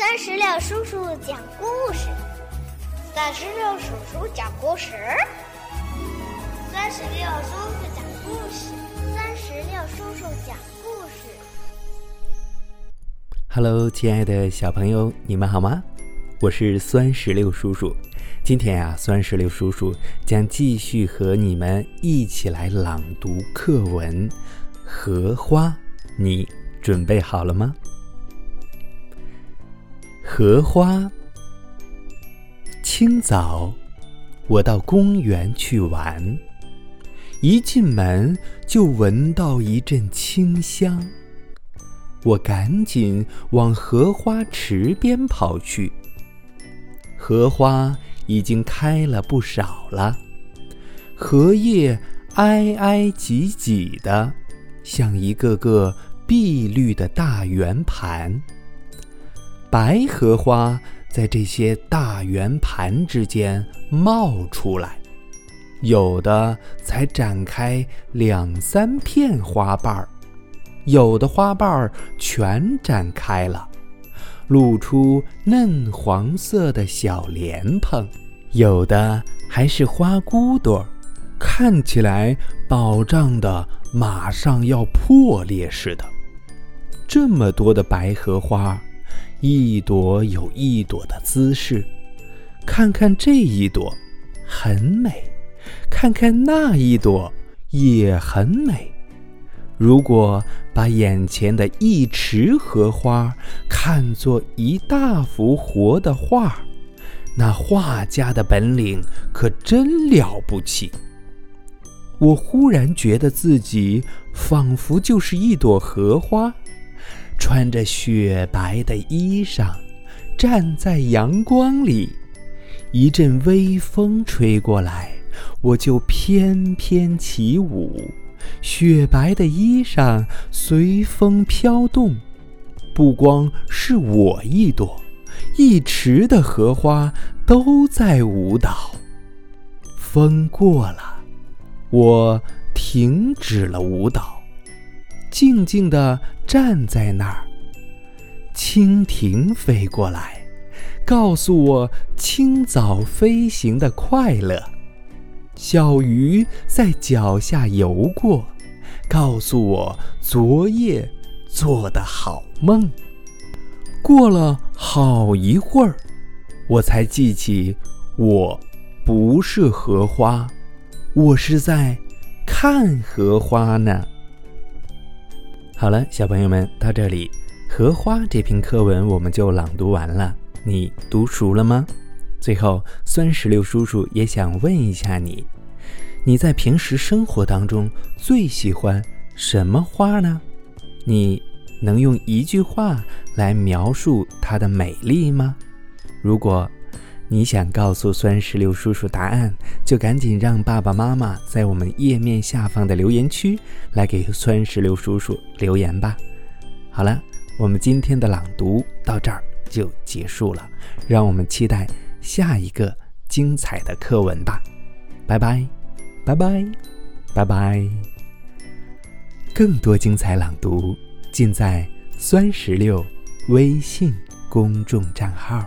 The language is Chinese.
三十六叔叔讲故事，三十六叔叔讲故事，三十六叔叔讲故事，三十六叔叔讲故事。Hello，亲爱的小朋友，你们好吗？我是酸石榴叔叔。今天啊，酸石榴叔叔将继续和你们一起来朗读课文《荷花》，你准备好了吗？荷花。清早，我到公园去玩，一进门就闻到一阵清香。我赶紧往荷花池边跑去。荷花已经开了不少了，荷叶挨挨挤挤的，像一个个碧绿的大圆盘。白荷花在这些大圆盘之间冒出来，有的才展开两三片花瓣儿，有的花瓣儿全展开了，露出嫩黄色的小莲蓬，有的还是花骨朵儿，看起来饱胀的马上要破裂似的。这么多的白荷花。一朵有一朵的姿势，看看这一朵，很美；看看那一朵，也很美。如果把眼前的一池荷花看作一大幅活的画，那画家的本领可真了不起。我忽然觉得自己仿佛就是一朵荷花。穿着雪白的衣裳，站在阳光里，一阵微风吹过来，我就翩翩起舞，雪白的衣裳随风飘动。不光是我一朵，一池的荷花都在舞蹈。风过了，我停止了舞蹈。静静地站在那儿，蜻蜓飞过来，告诉我清早飞行的快乐；小鱼在脚下游过，告诉我昨夜做的好梦。过了好一会儿，我才记起，我不是荷花，我是在看荷花呢。好了，小朋友们，到这里，《荷花》这篇课文我们就朗读完了。你读熟了吗？最后，酸石榴叔叔也想问一下你：你在平时生活当中最喜欢什么花呢？你能用一句话来描述它的美丽吗？如果你想告诉酸石榴叔叔答案，就赶紧让爸爸妈妈在我们页面下方的留言区来给酸石榴叔叔留言吧。好了，我们今天的朗读到这儿就结束了，让我们期待下一个精彩的课文吧。拜拜，拜拜，拜拜。更多精彩朗读尽在酸石榴微信公众账号。